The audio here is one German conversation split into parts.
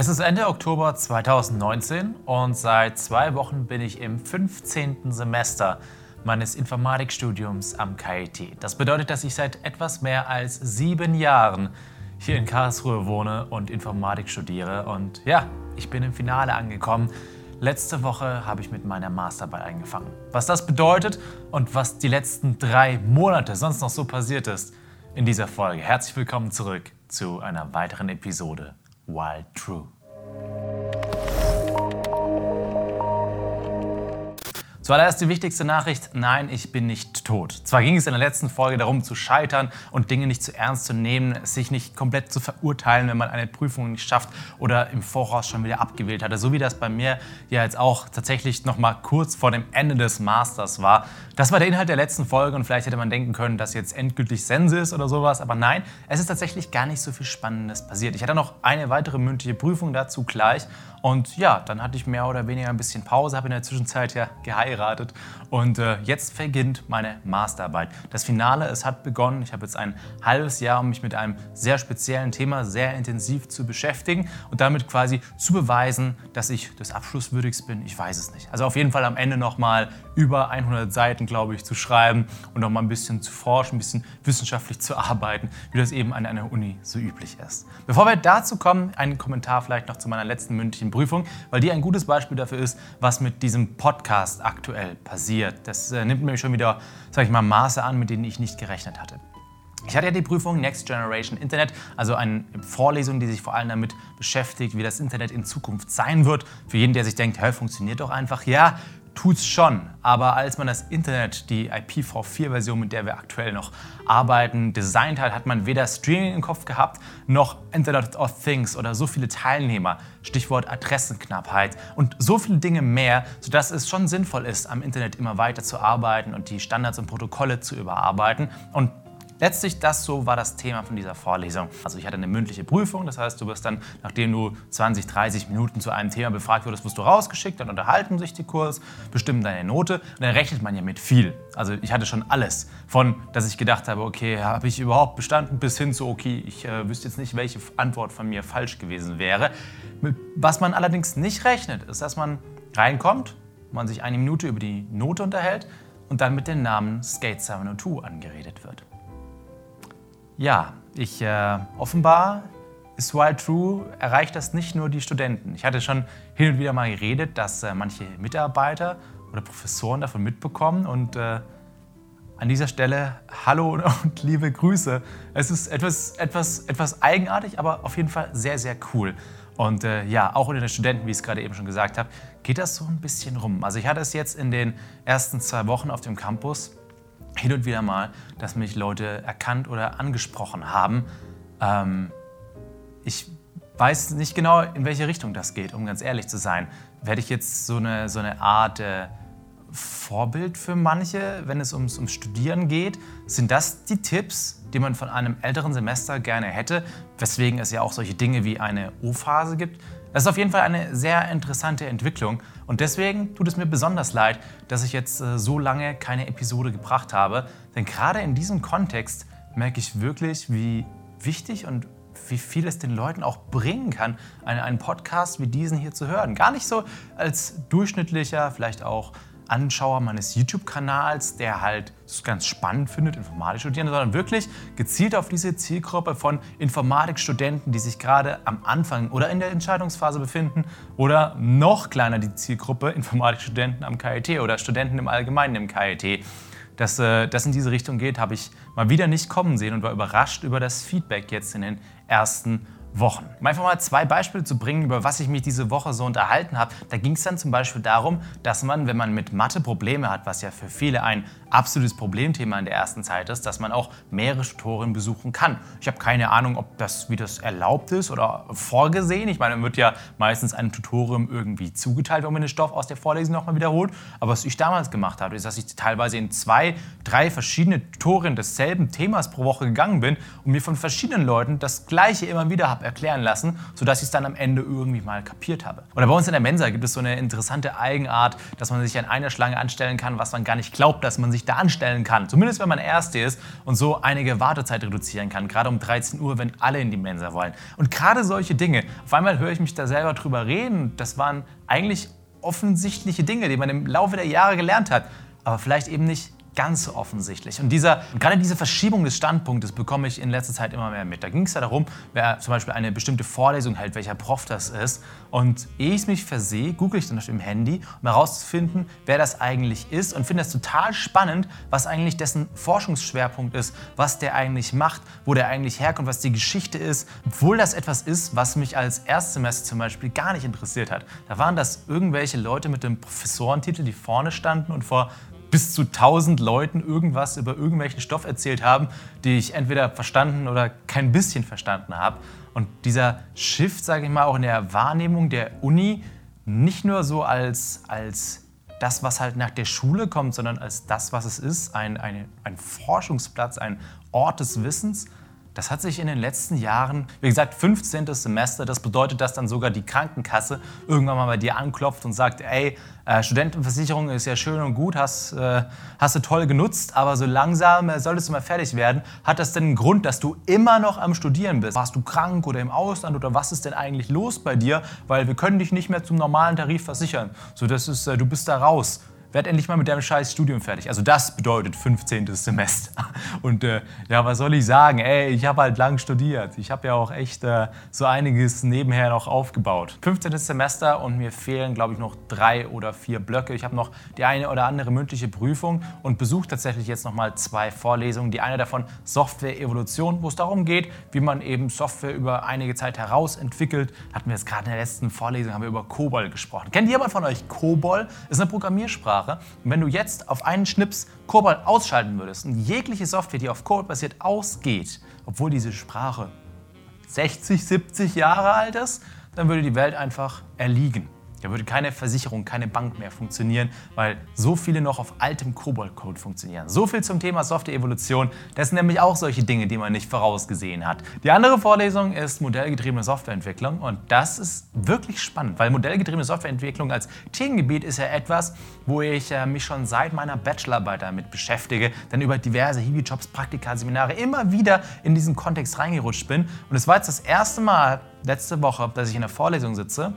Es ist Ende Oktober 2019 und seit zwei Wochen bin ich im 15. Semester meines Informatikstudiums am KIT. Das bedeutet, dass ich seit etwas mehr als sieben Jahren hier in Karlsruhe wohne und Informatik studiere. Und ja, ich bin im Finale angekommen. Letzte Woche habe ich mit meiner Masterarbeit angefangen. Was das bedeutet und was die letzten drei Monate sonst noch so passiert ist in dieser Folge. Herzlich willkommen zurück zu einer weiteren Episode Wild True. Zuallererst die wichtigste Nachricht, nein, ich bin nicht tot. Zwar ging es in der letzten Folge darum zu scheitern und Dinge nicht zu ernst zu nehmen, sich nicht komplett zu verurteilen, wenn man eine Prüfung nicht schafft oder im Voraus schon wieder abgewählt hatte, so wie das bei mir ja jetzt auch tatsächlich noch mal kurz vor dem Ende des Masters war. Das war der Inhalt der letzten Folge und vielleicht hätte man denken können, dass jetzt endgültig Sense ist oder sowas, aber nein, es ist tatsächlich gar nicht so viel Spannendes passiert. Ich hatte noch eine weitere mündliche Prüfung dazu gleich und ja, dann hatte ich mehr oder weniger ein bisschen Pause, habe in der Zwischenzeit ja geheiratet und äh, jetzt beginnt meine Masterarbeit. Das Finale, es hat begonnen. Ich habe jetzt ein halbes Jahr, um mich mit einem sehr speziellen Thema sehr intensiv zu beschäftigen und damit quasi zu beweisen, dass ich des Abschlusswürdigs bin. Ich weiß es nicht. Also auf jeden Fall am Ende nochmal über 100 Seiten, glaube ich, zu schreiben und nochmal ein bisschen zu forschen, ein bisschen wissenschaftlich zu arbeiten, wie das eben an einer Uni so üblich ist. Bevor wir dazu kommen, einen Kommentar vielleicht noch zu meiner letzten mündlichen Prüfung, weil die ein gutes Beispiel dafür ist, was mit diesem Podcast aktuell passiert. Das äh, nimmt nämlich schon wieder, sag ich mal, Maße an, mit denen ich nicht gerechnet hatte. Ich hatte ja die Prüfung Next Generation Internet, also eine Vorlesung, die sich vor allem damit beschäftigt, wie das Internet in Zukunft sein wird. Für jeden, der sich denkt, hey, funktioniert doch einfach. Ja, tut's schon. Aber als man das Internet, die IPv4-Version, mit der wir aktuell noch arbeiten, designt hat, hat man weder Streaming im Kopf gehabt, noch Internet of Things oder so viele Teilnehmer, Stichwort Adressenknappheit und so viele Dinge mehr, sodass es schon sinnvoll ist, am Internet immer weiter zu arbeiten und die Standards und Protokolle zu überarbeiten. Und Letztlich das so war das Thema von dieser Vorlesung. Also ich hatte eine mündliche Prüfung, das heißt, du wirst dann, nachdem du 20, 30 Minuten zu einem Thema befragt wurdest, wirst du rausgeschickt, dann unterhalten sich die Kurs, bestimmen deine Note und dann rechnet man ja mit viel. Also ich hatte schon alles, von dass ich gedacht habe, okay, habe ich überhaupt bestanden, bis hin zu, okay, ich äh, wüsste jetzt nicht, welche Antwort von mir falsch gewesen wäre. Was man allerdings nicht rechnet, ist, dass man reinkommt, man sich eine Minute über die Note unterhält und dann mit dem Namen Skate 702 angeredet wird. Ja, ich äh, offenbar ist Wild True erreicht das nicht nur die Studenten. Ich hatte schon hin und wieder mal geredet, dass äh, manche Mitarbeiter oder Professoren davon mitbekommen und äh, an dieser Stelle Hallo und liebe Grüße. Es ist etwas, etwas, etwas eigenartig, aber auf jeden Fall sehr, sehr cool. Und äh, ja, auch unter den Studenten, wie ich es gerade eben schon gesagt habe, geht das so ein bisschen rum. Also ich hatte es jetzt in den ersten zwei Wochen auf dem Campus hin und wieder mal, dass mich Leute erkannt oder angesprochen haben. Ähm, ich weiß nicht genau, in welche Richtung das geht, um ganz ehrlich zu sein. Werde ich jetzt so eine, so eine Art äh, Vorbild für manche, wenn es ums, ums Studieren geht? Sind das die Tipps, die man von einem älteren Semester gerne hätte, weswegen es ja auch solche Dinge wie eine O-Phase gibt? Das ist auf jeden Fall eine sehr interessante Entwicklung und deswegen tut es mir besonders leid, dass ich jetzt äh, so lange keine Episode gebracht habe, denn gerade in diesem Kontext merke ich wirklich, wie wichtig und wie viel es den Leuten auch bringen kann, einen Podcast wie diesen hier zu hören. Gar nicht so als durchschnittlicher, vielleicht auch Anschauer meines YouTube-Kanals, der halt es ganz spannend findet, Informatik studieren, sondern wirklich gezielt auf diese Zielgruppe von Informatikstudenten, die sich gerade am Anfang oder in der Entscheidungsphase befinden oder noch kleiner die Zielgruppe Informatikstudenten am KIT oder Studenten im Allgemeinen im KIT. Dass äh, das in diese Richtung geht, habe ich mal wieder nicht kommen sehen und war überrascht über das Feedback jetzt in den ersten Wochen. Um einfach mal zwei Beispiele zu bringen, über was ich mich diese Woche so unterhalten habe. Da ging es dann zum Beispiel darum, dass man, wenn man mit Mathe Probleme hat, was ja für viele ein absolutes Problemthema in der ersten Zeit ist, dass man auch mehrere Tutorien besuchen kann. Ich habe keine Ahnung, ob das, wie das erlaubt ist oder vorgesehen. Ich meine, man wird ja meistens einem Tutorium irgendwie zugeteilt, wenn man den Stoff aus der Vorlesung nochmal wiederholt. Aber was ich damals gemacht habe, ist, dass ich teilweise in zwei, drei verschiedene Tutorien desselben Themas pro Woche gegangen bin und mir von verschiedenen Leuten das Gleiche immer wieder habe erklären lassen, sodass ich es dann am Ende irgendwie mal kapiert habe. Oder bei uns in der Mensa gibt es so eine interessante Eigenart, dass man sich an einer Schlange anstellen kann, was man gar nicht glaubt, dass man sich sich da anstellen kann. Zumindest wenn man Erste ist und so einige Wartezeit reduzieren kann. Gerade um 13 Uhr, wenn alle in die Mensa wollen. Und gerade solche Dinge. Auf einmal höre ich mich da selber drüber reden. Das waren eigentlich offensichtliche Dinge, die man im Laufe der Jahre gelernt hat. Aber vielleicht eben nicht ganz offensichtlich. Und dieser, gerade diese Verschiebung des Standpunktes bekomme ich in letzter Zeit immer mehr mit. Da ging es ja darum, wer zum Beispiel eine bestimmte Vorlesung hält, welcher Prof das ist. Und ehe ich mich versehe, google ich dann auf dem Handy, um herauszufinden, wer das eigentlich ist und finde es total spannend, was eigentlich dessen Forschungsschwerpunkt ist, was der eigentlich macht, wo der eigentlich herkommt, was die Geschichte ist, obwohl das etwas ist, was mich als Erstsemester zum Beispiel gar nicht interessiert hat. Da waren das irgendwelche Leute mit dem Professorentitel, die vorne standen und vor bis zu 1000 Leuten irgendwas über irgendwelchen Stoff erzählt haben, die ich entweder verstanden oder kein bisschen verstanden habe. Und dieser Shift, sage ich mal, auch in der Wahrnehmung der Uni, nicht nur so als, als das, was halt nach der Schule kommt, sondern als das, was es ist, ein, ein, ein Forschungsplatz, ein Ort des Wissens, das hat sich in den letzten Jahren, wie gesagt, 15. Semester, das bedeutet, dass dann sogar die Krankenkasse irgendwann mal bei dir anklopft und sagt, ey, äh, Studentenversicherung ist ja schön und gut, hast, äh, hast du toll genutzt, aber so langsam äh, solltest du mal fertig werden. Hat das denn einen Grund, dass du immer noch am Studieren bist? Warst du krank oder im Ausland oder was ist denn eigentlich los bei dir? Weil wir können dich nicht mehr zum normalen Tarif versichern. So, das ist, äh, du bist da raus werd endlich mal mit deinem scheiß Studium fertig. Also das bedeutet 15. Semester. Und äh, ja, was soll ich sagen? Ey, ich habe halt lang studiert. Ich habe ja auch echt äh, so einiges nebenher noch aufgebaut. 15. Semester und mir fehlen, glaube ich, noch drei oder vier Blöcke. Ich habe noch die eine oder andere mündliche Prüfung und besuche tatsächlich jetzt noch mal zwei Vorlesungen. Die eine davon Software-Evolution, wo es darum geht, wie man eben Software über einige Zeit herausentwickelt. Hatten wir jetzt gerade in der letzten Vorlesung, haben wir über COBOL gesprochen. Kennt jemand von euch COBOL? Ist eine Programmiersprache Sprache. Und wenn du jetzt auf einen Schnips Cobol ausschalten würdest und jegliche Software, die auf Cobol basiert, ausgeht, obwohl diese Sprache 60, 70 Jahre alt ist, dann würde die Welt einfach erliegen. Da würde keine Versicherung, keine Bank mehr funktionieren, weil so viele noch auf altem Cobol-Code funktionieren. So viel zum Thema Software-Evolution. Das sind nämlich auch solche Dinge, die man nicht vorausgesehen hat. Die andere Vorlesung ist modellgetriebene Softwareentwicklung und das ist wirklich spannend, weil modellgetriebene Softwareentwicklung als Themengebiet ist ja etwas, wo ich äh, mich schon seit meiner Bachelorarbeit damit beschäftige, dann über diverse Hiwi-Jobs, Praktika, Seminare immer wieder in diesen Kontext reingerutscht bin. Und es war jetzt das erste Mal letzte Woche, dass ich in der Vorlesung sitze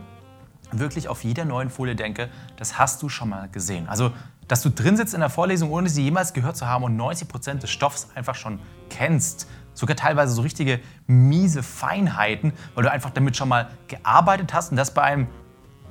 wirklich auf jeder neuen Folie denke, das hast du schon mal gesehen. Also, dass du drin sitzt in der Vorlesung, ohne sie jemals gehört zu haben und 90 Prozent des Stoffs einfach schon kennst. Sogar teilweise so richtige miese Feinheiten, weil du einfach damit schon mal gearbeitet hast und das bei einem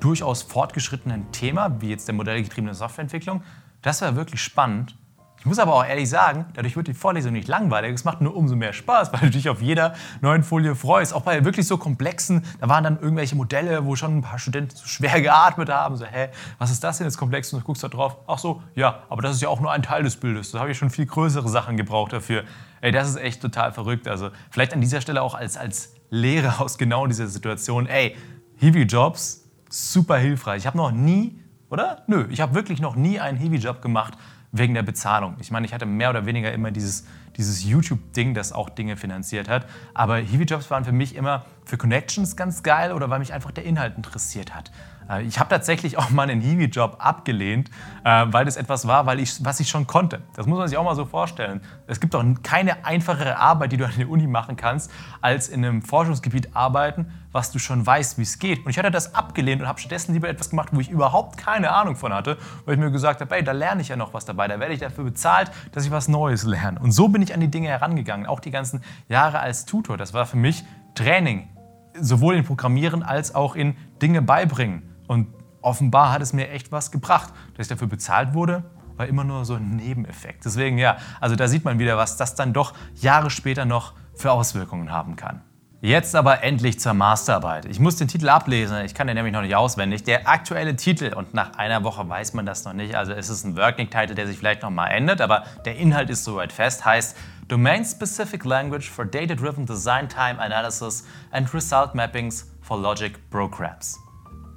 durchaus fortgeschrittenen Thema, wie jetzt der modellgetriebene Softwareentwicklung. Das war wirklich spannend. Ich muss aber auch ehrlich sagen, dadurch wird die Vorlesung nicht langweilig. Es macht nur umso mehr Spaß, weil du dich auf jeder neuen Folie freust. Auch bei wirklich so komplexen, da waren dann irgendwelche Modelle, wo schon ein paar Studenten so schwer geatmet haben. So, hä, was ist das denn jetzt komplex? Und du guckst da drauf. Ach so, ja, aber das ist ja auch nur ein Teil des Bildes. Da habe ich schon viel größere Sachen gebraucht dafür. Ey, das ist echt total verrückt. Also vielleicht an dieser Stelle auch als, als Lehre aus genau dieser Situation. Ey, Hiwi-Jobs, super hilfreich. Ich habe noch nie, oder? Nö, ich habe wirklich noch nie einen Hiwi-Job gemacht, wegen der Bezahlung. Ich meine, ich hatte mehr oder weniger immer dieses, dieses YouTube-Ding, das auch Dinge finanziert hat. Aber Hiwi-Jobs waren für mich immer für Connections ganz geil oder weil mich einfach der Inhalt interessiert hat. Äh, ich habe tatsächlich auch mal einen Hiwi-Job abgelehnt, äh, weil das etwas war, weil ich, was ich schon konnte. Das muss man sich auch mal so vorstellen. Es gibt doch keine einfachere Arbeit, die du an der Uni machen kannst, als in einem Forschungsgebiet arbeiten, was du schon weißt, wie es geht. Und ich hatte das abgelehnt und habe stattdessen lieber etwas gemacht, wo ich überhaupt keine Ahnung von hatte, weil ich mir gesagt habe, ey, da lerne ich ja noch was dabei, da werde ich dafür bezahlt, dass ich was Neues lerne. Und so bin ich an die Dinge herangegangen, auch die ganzen Jahre als Tutor. Das war für mich Training, sowohl in Programmieren als auch in Dinge beibringen. Und offenbar hat es mir echt was gebracht. Dass ich dafür bezahlt wurde, war immer nur so ein Nebeneffekt. Deswegen ja, also da sieht man wieder, was das dann doch Jahre später noch für Auswirkungen haben kann. Jetzt aber endlich zur Masterarbeit. Ich muss den Titel ablesen, ich kann den nämlich noch nicht auswendig. Der aktuelle Titel, und nach einer Woche weiß man das noch nicht, also es ist ein Working-Title, der sich vielleicht noch mal ändert, aber der Inhalt ist soweit fest, heißt Domain-Specific Language for Data-Driven Design Time Analysis and Result Mappings for Logic Programs.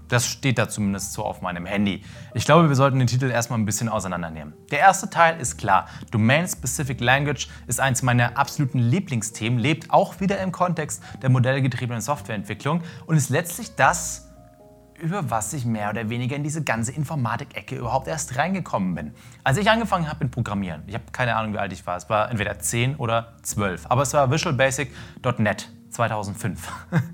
Das steht da zumindest so auf meinem Handy. Ich glaube, wir sollten den Titel erstmal ein bisschen auseinandernehmen. Der erste Teil ist klar. Domain-Specific Language ist eines meiner absoluten Lieblingsthemen, lebt auch wieder im Kontext der modellgetriebenen Softwareentwicklung und ist letztlich das, über was ich mehr oder weniger in diese ganze Informatik-Ecke überhaupt erst reingekommen bin. Als ich angefangen habe mit Programmieren, ich habe keine Ahnung, wie alt ich war, es war entweder 10 oder 12, aber es war Visual Basic.net 2005.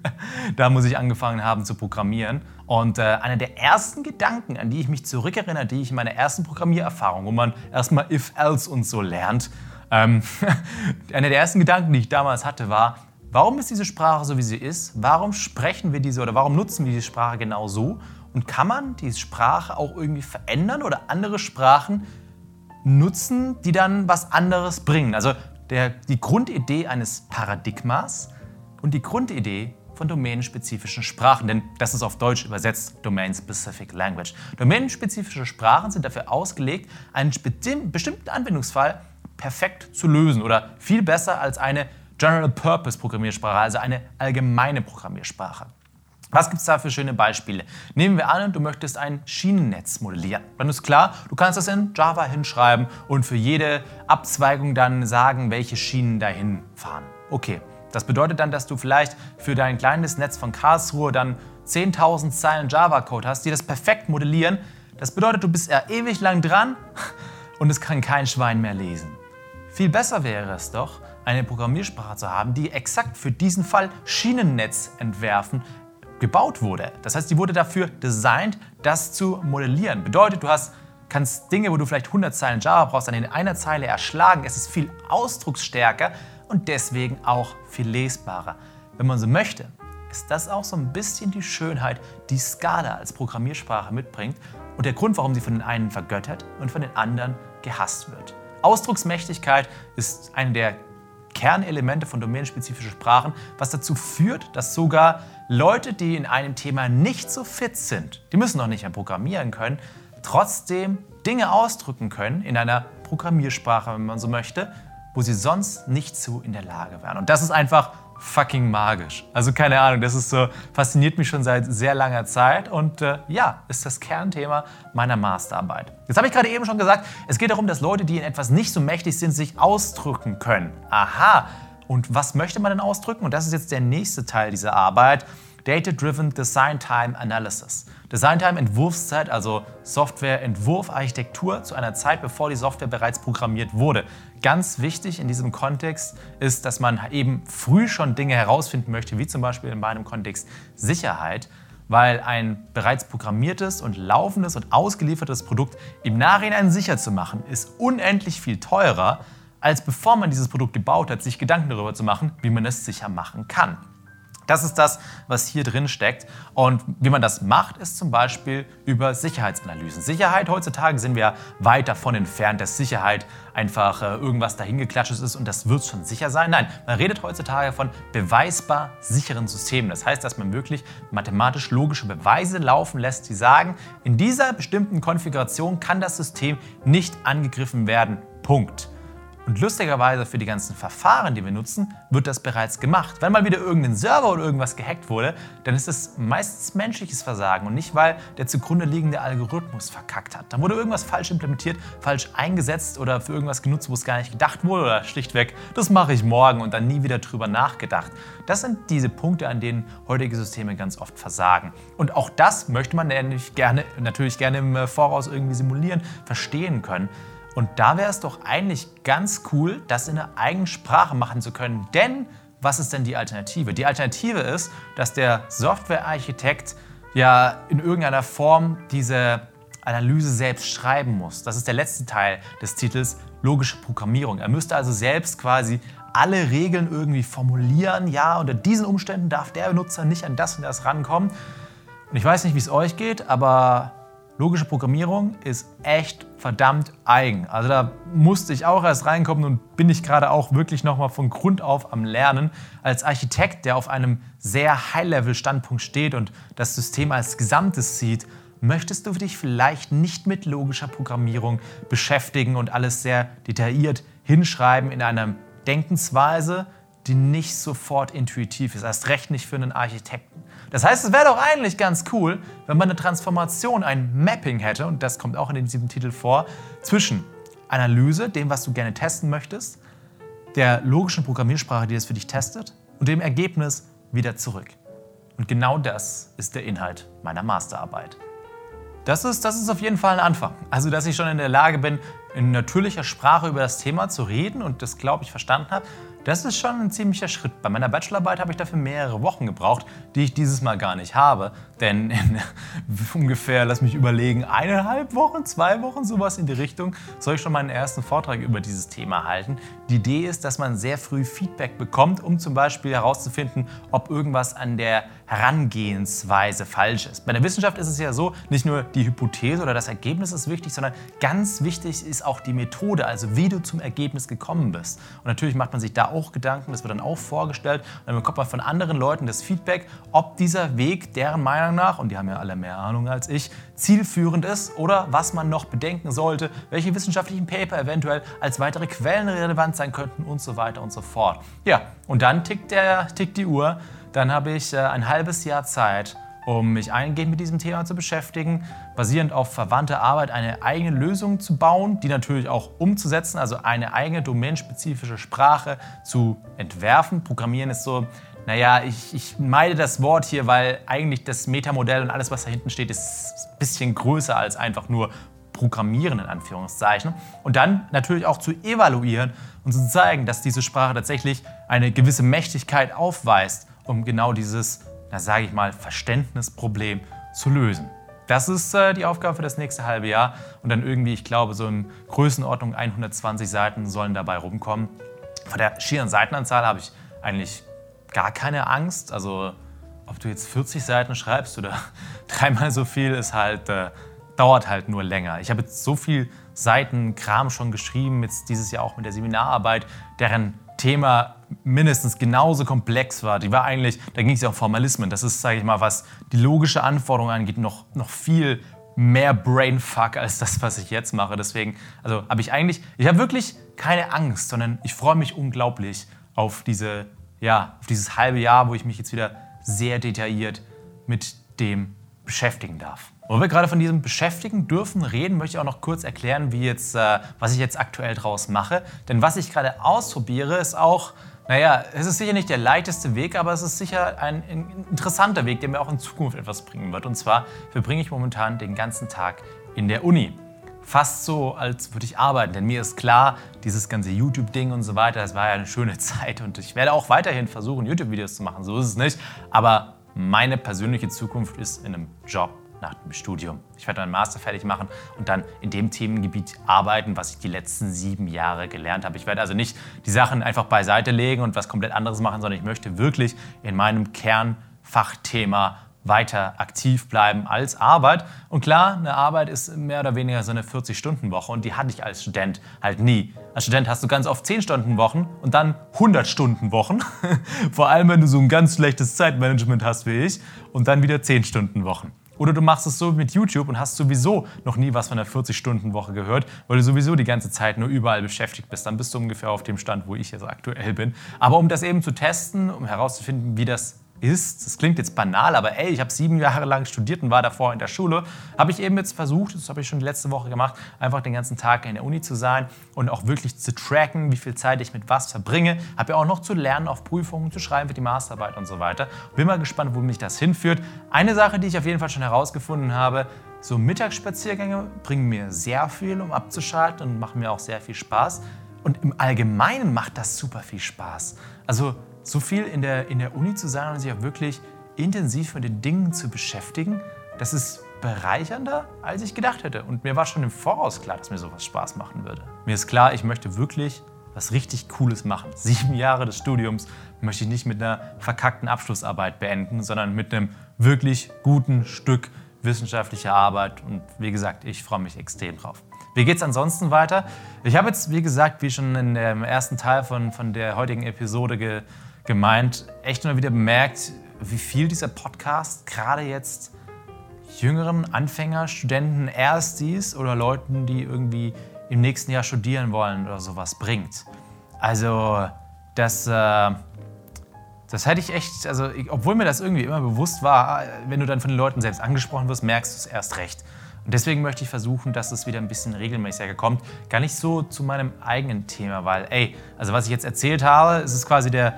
da muss ich angefangen haben zu programmieren. Und äh, einer der ersten Gedanken, an die ich mich zurückerinnere, die ich in meiner ersten Programmiererfahrung, wo man erstmal If-Else und so lernt, ähm, einer der ersten Gedanken, die ich damals hatte, war, warum ist diese Sprache so, wie sie ist? Warum sprechen wir diese oder warum nutzen wir diese Sprache genau so? Und kann man diese Sprache auch irgendwie verändern oder andere Sprachen nutzen, die dann was anderes bringen? Also der, die Grundidee eines Paradigmas und die Grundidee von domänenspezifischen Sprachen, denn das ist auf Deutsch übersetzt Domain Specific Language. Domänenspezifische Sprachen sind dafür ausgelegt, einen bestimmten Anwendungsfall perfekt zu lösen oder viel besser als eine General Purpose Programmiersprache, also eine allgemeine Programmiersprache. Was gibt es da für schöne Beispiele? Nehmen wir an, du möchtest ein Schienennetz modellieren. Dann ist klar, du kannst das in Java hinschreiben und für jede Abzweigung dann sagen, welche Schienen dahin fahren. Okay, das bedeutet dann, dass du vielleicht für dein kleines Netz von Karlsruhe dann 10.000 Zeilen Java-Code hast, die das perfekt modellieren. Das bedeutet, du bist ja ewig lang dran und es kann kein Schwein mehr lesen. Viel besser wäre es doch, eine Programmiersprache zu haben, die exakt für diesen Fall Schienennetz entwerfen gebaut wurde. Das heißt, die wurde dafür designt, das zu modellieren. Bedeutet, du hast kannst Dinge, wo du vielleicht 100 Zeilen Java brauchst, dann in einer Zeile erschlagen. Es ist viel ausdrucksstärker und deswegen auch viel lesbarer. Wenn man so möchte, ist das auch so ein bisschen die Schönheit, die Scala als Programmiersprache mitbringt und der Grund, warum sie von den einen vergöttert und von den anderen gehasst wird. Ausdrucksmächtigkeit ist eine der Kernelemente von domänenspezifischen Sprachen, was dazu führt, dass sogar Leute, die in einem Thema nicht so fit sind, die müssen noch nicht mehr programmieren können, trotzdem Dinge ausdrücken können in einer Programmiersprache, wenn man so möchte, wo sie sonst nicht zu in der Lage wären. Und das ist einfach fucking magisch. Also keine Ahnung, das ist so, fasziniert mich schon seit sehr langer Zeit und äh, ja, ist das Kernthema meiner Masterarbeit. Jetzt habe ich gerade eben schon gesagt, es geht darum, dass Leute, die in etwas nicht so mächtig sind, sich ausdrücken können. Aha, und was möchte man denn ausdrücken? Und das ist jetzt der nächste Teil dieser Arbeit. Data-Driven Design Time Analysis. Design Time Entwurfszeit, also Software-Entwurf-Architektur zu einer Zeit, bevor die Software bereits programmiert wurde. Ganz wichtig in diesem Kontext ist, dass man eben früh schon Dinge herausfinden möchte, wie zum Beispiel in meinem Kontext Sicherheit, weil ein bereits programmiertes und laufendes und ausgeliefertes Produkt im Nachhinein sicher zu machen, ist unendlich viel teurer, als bevor man dieses Produkt gebaut hat, sich Gedanken darüber zu machen, wie man es sicher machen kann. Das ist das, was hier drin steckt. Und wie man das macht, ist zum Beispiel über Sicherheitsanalysen. Sicherheit heutzutage sind wir weit davon entfernt, dass Sicherheit einfach äh, irgendwas dahingeklatscht ist und das wird schon sicher sein. Nein, man redet heutzutage von beweisbar sicheren Systemen. Das heißt, dass man wirklich mathematisch logische Beweise laufen lässt, die sagen, in dieser bestimmten Konfiguration kann das System nicht angegriffen werden. Punkt. Und lustigerweise für die ganzen Verfahren, die wir nutzen, wird das bereits gemacht. Wenn mal wieder irgendein Server oder irgendwas gehackt wurde, dann ist es meistens menschliches Versagen und nicht, weil der zugrunde liegende Algorithmus verkackt hat. Dann wurde irgendwas falsch implementiert, falsch eingesetzt oder für irgendwas genutzt, wo es gar nicht gedacht wurde oder schlichtweg, das mache ich morgen und dann nie wieder drüber nachgedacht. Das sind diese Punkte, an denen heutige Systeme ganz oft versagen. Und auch das möchte man natürlich gerne, natürlich gerne im Voraus irgendwie simulieren, verstehen können. Und da wäre es doch eigentlich ganz cool, das in einer eigenen Sprache machen zu können. Denn was ist denn die Alternative? Die Alternative ist, dass der Softwarearchitekt ja in irgendeiner Form diese Analyse selbst schreiben muss. Das ist der letzte Teil des Titels, logische Programmierung. Er müsste also selbst quasi alle Regeln irgendwie formulieren. Ja, unter diesen Umständen darf der Benutzer nicht an das und das rankommen. Und ich weiß nicht, wie es euch geht, aber logische Programmierung ist echt verdammt eigen. Also da musste ich auch erst reinkommen und bin ich gerade auch wirklich nochmal von Grund auf am Lernen. Als Architekt, der auf einem sehr High-Level-Standpunkt steht und das System als Gesamtes sieht, möchtest du dich vielleicht nicht mit logischer Programmierung beschäftigen und alles sehr detailliert hinschreiben in einer Denkensweise, die nicht sofort intuitiv ist, erst recht nicht für einen Architekten. Das heißt, es wäre doch eigentlich ganz cool, wenn man eine Transformation, ein Mapping hätte, und das kommt auch in diesem Titel vor, zwischen Analyse, dem, was du gerne testen möchtest, der logischen Programmiersprache, die das für dich testet, und dem Ergebnis wieder zurück. Und genau das ist der Inhalt meiner Masterarbeit. Das ist, das ist auf jeden Fall ein Anfang. Also, dass ich schon in der Lage bin, in natürlicher Sprache über das Thema zu reden und das, glaube ich, verstanden habe, das ist schon ein ziemlicher Schritt. Bei meiner Bachelorarbeit habe ich dafür mehrere Wochen gebraucht, die ich dieses Mal gar nicht habe. Denn in ungefähr, lass mich überlegen, eineinhalb Wochen, zwei Wochen, sowas in die Richtung, soll ich schon meinen ersten Vortrag über dieses Thema halten. Die Idee ist, dass man sehr früh Feedback bekommt, um zum Beispiel herauszufinden, ob irgendwas an der Herangehensweise falsch ist. Bei der Wissenschaft ist es ja so, nicht nur die Hypothese oder das Ergebnis ist wichtig, sondern ganz wichtig ist auch die Methode, also wie du zum Ergebnis gekommen bist. Und natürlich macht man sich da auch Gedanken, das wird dann auch vorgestellt und dann bekommt man von anderen Leuten das Feedback, ob dieser Weg deren Meinung nach, und die haben ja alle mehr Ahnung als ich, zielführend ist oder was man noch bedenken sollte, welche wissenschaftlichen Paper eventuell als weitere Quellen relevant sein könnten und so weiter und so fort. Ja, und dann tickt, der, tickt die Uhr dann habe ich äh, ein halbes Jahr Zeit, um mich eingehend mit diesem Thema zu beschäftigen, basierend auf verwandter Arbeit eine eigene Lösung zu bauen, die natürlich auch umzusetzen, also eine eigene domänenspezifische Sprache zu entwerfen. Programmieren ist so, naja, ich, ich meide das Wort hier, weil eigentlich das Metamodell und alles, was da hinten steht, ist ein bisschen größer als einfach nur Programmieren in Anführungszeichen. Und dann natürlich auch zu evaluieren und zu zeigen, dass diese Sprache tatsächlich eine gewisse Mächtigkeit aufweist um genau dieses, na sage ich mal, Verständnisproblem zu lösen. Das ist äh, die Aufgabe für das nächste halbe Jahr und dann irgendwie, ich glaube, so in Größenordnung 120 Seiten sollen dabei rumkommen. Von der schieren Seitenanzahl habe ich eigentlich gar keine Angst. Also ob du jetzt 40 Seiten schreibst oder dreimal so viel, ist halt, äh, dauert halt nur länger. Ich habe jetzt so viel Seitenkram schon geschrieben, jetzt dieses Jahr auch mit der Seminararbeit, deren Thema mindestens genauso komplex war. Die war eigentlich, da ging es ja um Formalismen. Das ist, sage ich mal, was die logische Anforderung angeht, noch, noch viel mehr Brainfuck als das, was ich jetzt mache. Deswegen, also habe ich eigentlich, ich habe wirklich keine Angst, sondern ich freue mich unglaublich auf diese, ja, auf dieses halbe Jahr, wo ich mich jetzt wieder sehr detailliert mit dem beschäftigen darf. Wo wir gerade von diesem Beschäftigen dürfen reden, möchte ich auch noch kurz erklären, wie jetzt, äh, was ich jetzt aktuell draus mache. Denn was ich gerade ausprobiere, ist auch, naja, es ist sicher nicht der leichteste Weg, aber es ist sicher ein, ein interessanter Weg, der mir auch in Zukunft etwas bringen wird. Und zwar verbringe ich momentan den ganzen Tag in der Uni fast so, als würde ich arbeiten. Denn mir ist klar, dieses ganze YouTube-Ding und so weiter, das war ja eine schöne Zeit und ich werde auch weiterhin versuchen, YouTube-Videos zu machen. So ist es nicht. Aber meine persönliche Zukunft ist in einem Job nach dem Studium. Ich werde meinen Master fertig machen und dann in dem Themengebiet arbeiten, was ich die letzten sieben Jahre gelernt habe. Ich werde also nicht die Sachen einfach beiseite legen und was komplett anderes machen, sondern ich möchte wirklich in meinem Kernfachthema weiter aktiv bleiben als Arbeit. Und klar, eine Arbeit ist mehr oder weniger so eine 40-Stunden-Woche und die hatte ich als Student halt nie. Als Student hast du ganz oft 10-Stunden-Wochen und dann 100-Stunden-Wochen. Vor allem, wenn du so ein ganz schlechtes Zeitmanagement hast wie ich und dann wieder 10-Stunden-Wochen. Oder du machst es so mit YouTube und hast sowieso noch nie was von der 40-Stunden-Woche gehört, weil du sowieso die ganze Zeit nur überall beschäftigt bist. Dann bist du ungefähr auf dem Stand, wo ich jetzt aktuell bin. Aber um das eben zu testen, um herauszufinden, wie das ist, das klingt jetzt banal, aber ey, ich habe sieben Jahre lang studiert und war davor in der Schule, habe ich eben jetzt versucht, das habe ich schon die letzte Woche gemacht, einfach den ganzen Tag in der Uni zu sein und auch wirklich zu tracken, wie viel Zeit ich mit was verbringe. Habe ja auch noch zu lernen, auf Prüfungen zu schreiben für die Masterarbeit und so weiter. Bin mal gespannt, wo mich das hinführt. Eine Sache, die ich auf jeden Fall schon herausgefunden habe, so Mittagsspaziergänge bringen mir sehr viel, um abzuschalten und machen mir auch sehr viel Spaß. Und im Allgemeinen macht das super viel Spaß. Also so viel in der, in der Uni zu sein und sich auch wirklich intensiv mit den Dingen zu beschäftigen, das ist bereichernder, als ich gedacht hätte. Und mir war schon im Voraus klar, dass mir sowas Spaß machen würde. Mir ist klar, ich möchte wirklich was richtig Cooles machen. Sieben Jahre des Studiums möchte ich nicht mit einer verkackten Abschlussarbeit beenden, sondern mit einem wirklich guten Stück wissenschaftlicher Arbeit. Und wie gesagt, ich freue mich extrem drauf. Wie geht es ansonsten weiter? Ich habe jetzt, wie gesagt, wie schon in dem ersten Teil von, von der heutigen Episode ge gemeint, echt immer wieder bemerkt, wie viel dieser Podcast gerade jetzt jüngeren Anfänger, Studenten, Erstis oder Leuten, die irgendwie im nächsten Jahr studieren wollen oder sowas bringt. Also das, äh, das hätte ich echt, also obwohl mir das irgendwie immer bewusst war, wenn du dann von den Leuten selbst angesprochen wirst, merkst du es erst recht. Und deswegen möchte ich versuchen, dass es wieder ein bisschen regelmäßiger kommt. Gar nicht so zu meinem eigenen Thema, weil, ey, also was ich jetzt erzählt habe, ist es quasi der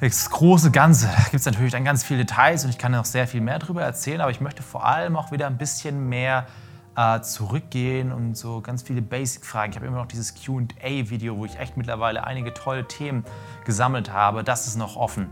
das große Ganze. Gibt es natürlich dann ganz viele Details und ich kann noch sehr viel mehr darüber erzählen, aber ich möchte vor allem auch wieder ein bisschen mehr äh, zurückgehen und so ganz viele Basic-Fragen. Ich habe immer noch dieses QA-Video, wo ich echt mittlerweile einige tolle Themen gesammelt habe. Das ist noch offen.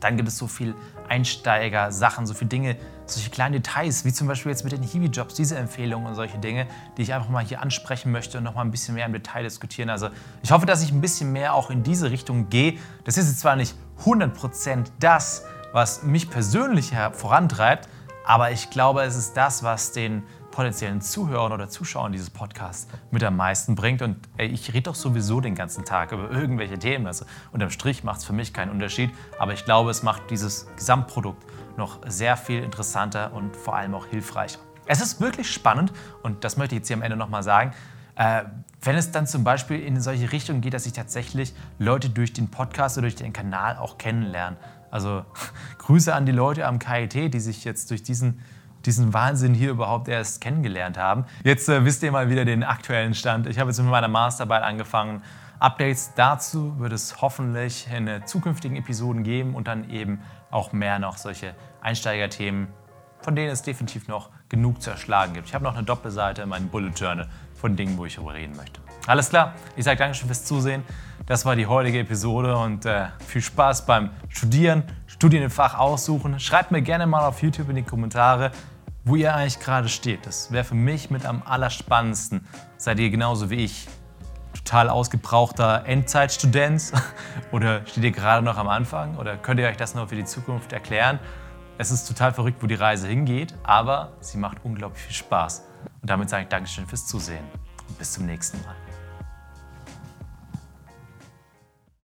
Dann gibt es so viel Einsteiger-Sachen, so viele Dinge, solche kleinen Details, wie zum Beispiel jetzt mit den Hiwi-Jobs, diese Empfehlungen und solche Dinge, die ich einfach mal hier ansprechen möchte und noch mal ein bisschen mehr im Detail diskutieren. Also ich hoffe, dass ich ein bisschen mehr auch in diese Richtung gehe. Das ist jetzt zwar nicht 100% das, was mich persönlich vorantreibt, aber ich glaube, es ist das, was den potenziellen Zuhörern oder Zuschauern dieses Podcasts mit am meisten bringt. Und ey, ich rede doch sowieso den ganzen Tag über irgendwelche Themen. Also unterm Strich macht es für mich keinen Unterschied, aber ich glaube, es macht dieses Gesamtprodukt noch sehr viel interessanter und vor allem auch hilfreicher. Es ist wirklich spannend und das möchte ich jetzt hier am Ende nochmal sagen. Äh, wenn es dann zum Beispiel in solche Richtungen geht, dass ich tatsächlich Leute durch den Podcast oder durch den Kanal auch kennenlerne. Also Grüße an die Leute am KIT, die sich jetzt durch diesen diesen Wahnsinn hier überhaupt erst kennengelernt haben. Jetzt äh, wisst ihr mal wieder den aktuellen Stand. Ich habe jetzt mit meiner Masterarbeit angefangen. Updates dazu wird es hoffentlich in äh, zukünftigen Episoden geben und dann eben auch mehr noch solche Einsteigerthemen, von denen es definitiv noch genug zu erschlagen gibt. Ich habe noch eine Doppelseite in meinem Bullet Journal von Dingen, wo ich darüber reden möchte. Alles klar, ich sage Dankeschön fürs Zusehen. Das war die heutige Episode und äh, viel Spaß beim Studieren, Studien im Fach aussuchen. Schreibt mir gerne mal auf YouTube in die Kommentare, wo ihr eigentlich gerade steht. Das wäre für mich mit am allerspannendsten. Seid ihr genauso wie ich total ausgebrauchter Endzeitstudent oder steht ihr gerade noch am Anfang oder könnt ihr euch das noch für die Zukunft erklären? Es ist total verrückt, wo die Reise hingeht, aber sie macht unglaublich viel Spaß. Und damit sage ich Dankeschön fürs Zusehen und bis zum nächsten Mal.